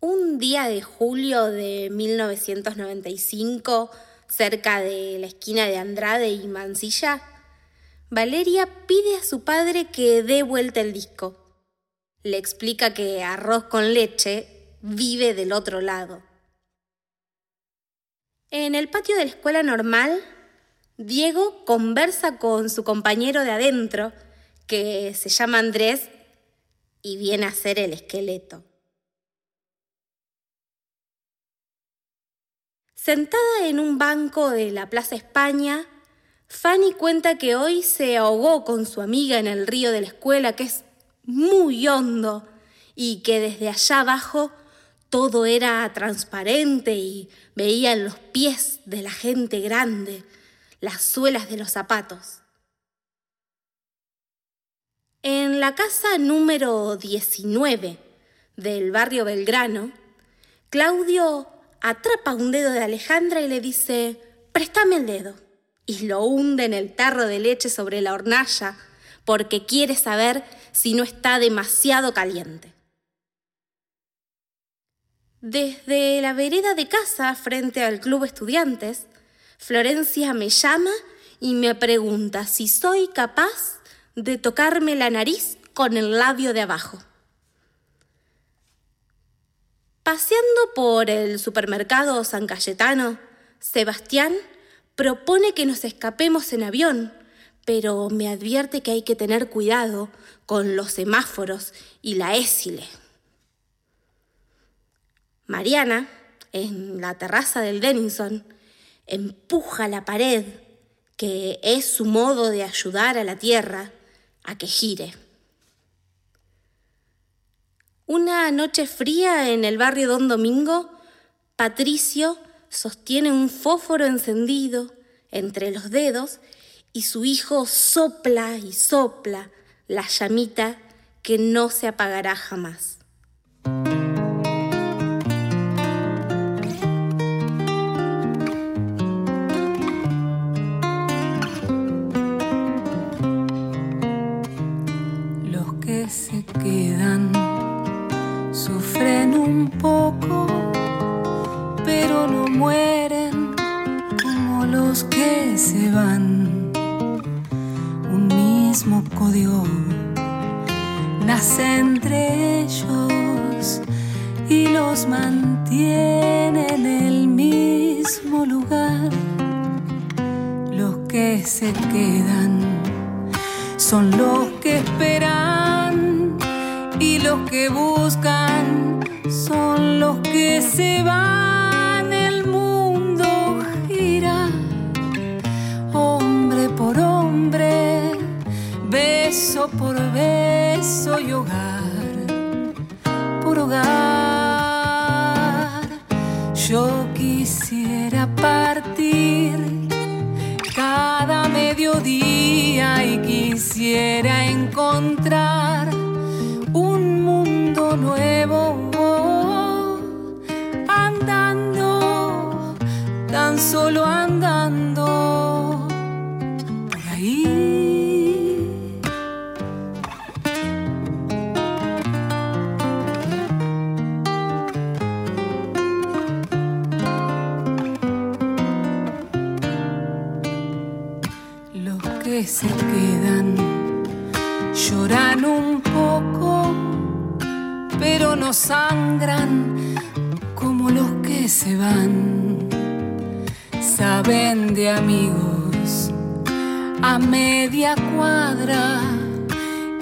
Un día de julio de 1995, cerca de la esquina de Andrade y Mansilla, Valeria pide a su padre que dé vuelta el disco. Le explica que arroz con leche vive del otro lado. En el patio de la escuela normal, Diego conversa con su compañero de adentro, que se llama Andrés y viene a ser el esqueleto. Sentada en un banco de la Plaza España, Fanny cuenta que hoy se ahogó con su amiga en el río de la escuela, que es muy hondo, y que desde allá abajo todo era transparente y veían los pies de la gente grande, las suelas de los zapatos. En la casa número 19 del barrio Belgrano, Claudio atrapa un dedo de Alejandra y le dice, préstame el dedo. Y lo hunde en el tarro de leche sobre la hornalla porque quiere saber si no está demasiado caliente. Desde la vereda de casa frente al club estudiantes, Florencia me llama y me pregunta si soy capaz de tocarme la nariz con el labio de abajo. Paseando por el supermercado San Cayetano, Sebastián propone que nos escapemos en avión, pero me advierte que hay que tener cuidado con los semáforos y la ésile. Mariana, en la terraza del Denison, empuja la pared, que es su modo de ayudar a la tierra a que gire. Una noche fría en el barrio Don Domingo, Patricio sostiene un fósforo encendido entre los dedos y su hijo sopla y sopla la llamita que no se apagará jamás. Los que se quedan un poco, pero no mueren como los que se van. Un mismo código nace entre ellos y los mantiene en el mismo lugar. Los que se quedan son los que esperan y los que buscan son los que se van. El mundo gira, hombre por hombre, beso por beso y hogar por hogar. Yo quisiera partir cada mediodía y quisiera encontrar se quedan lloran un poco, pero no sangran como los que se van. Saben de amigos a media cuadra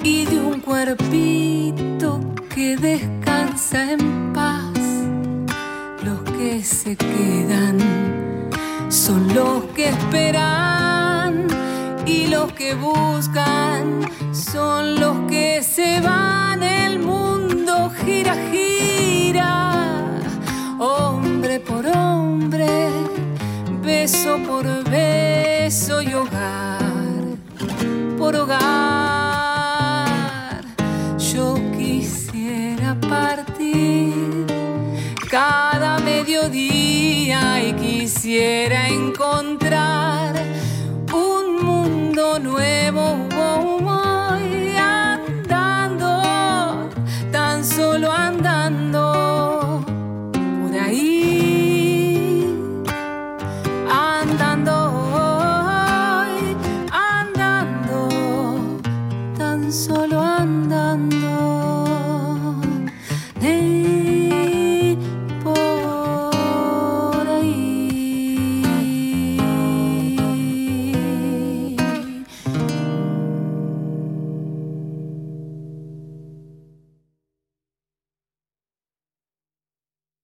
y de un cuerpito que descansa en paz. Los que se quedan son los que esperan que buscan son los que se van. El mundo gira, gira, hombre por hombre, beso por beso y hogar por hogar. Yo quisiera partir cada mediodía y quisiera encontrar andando.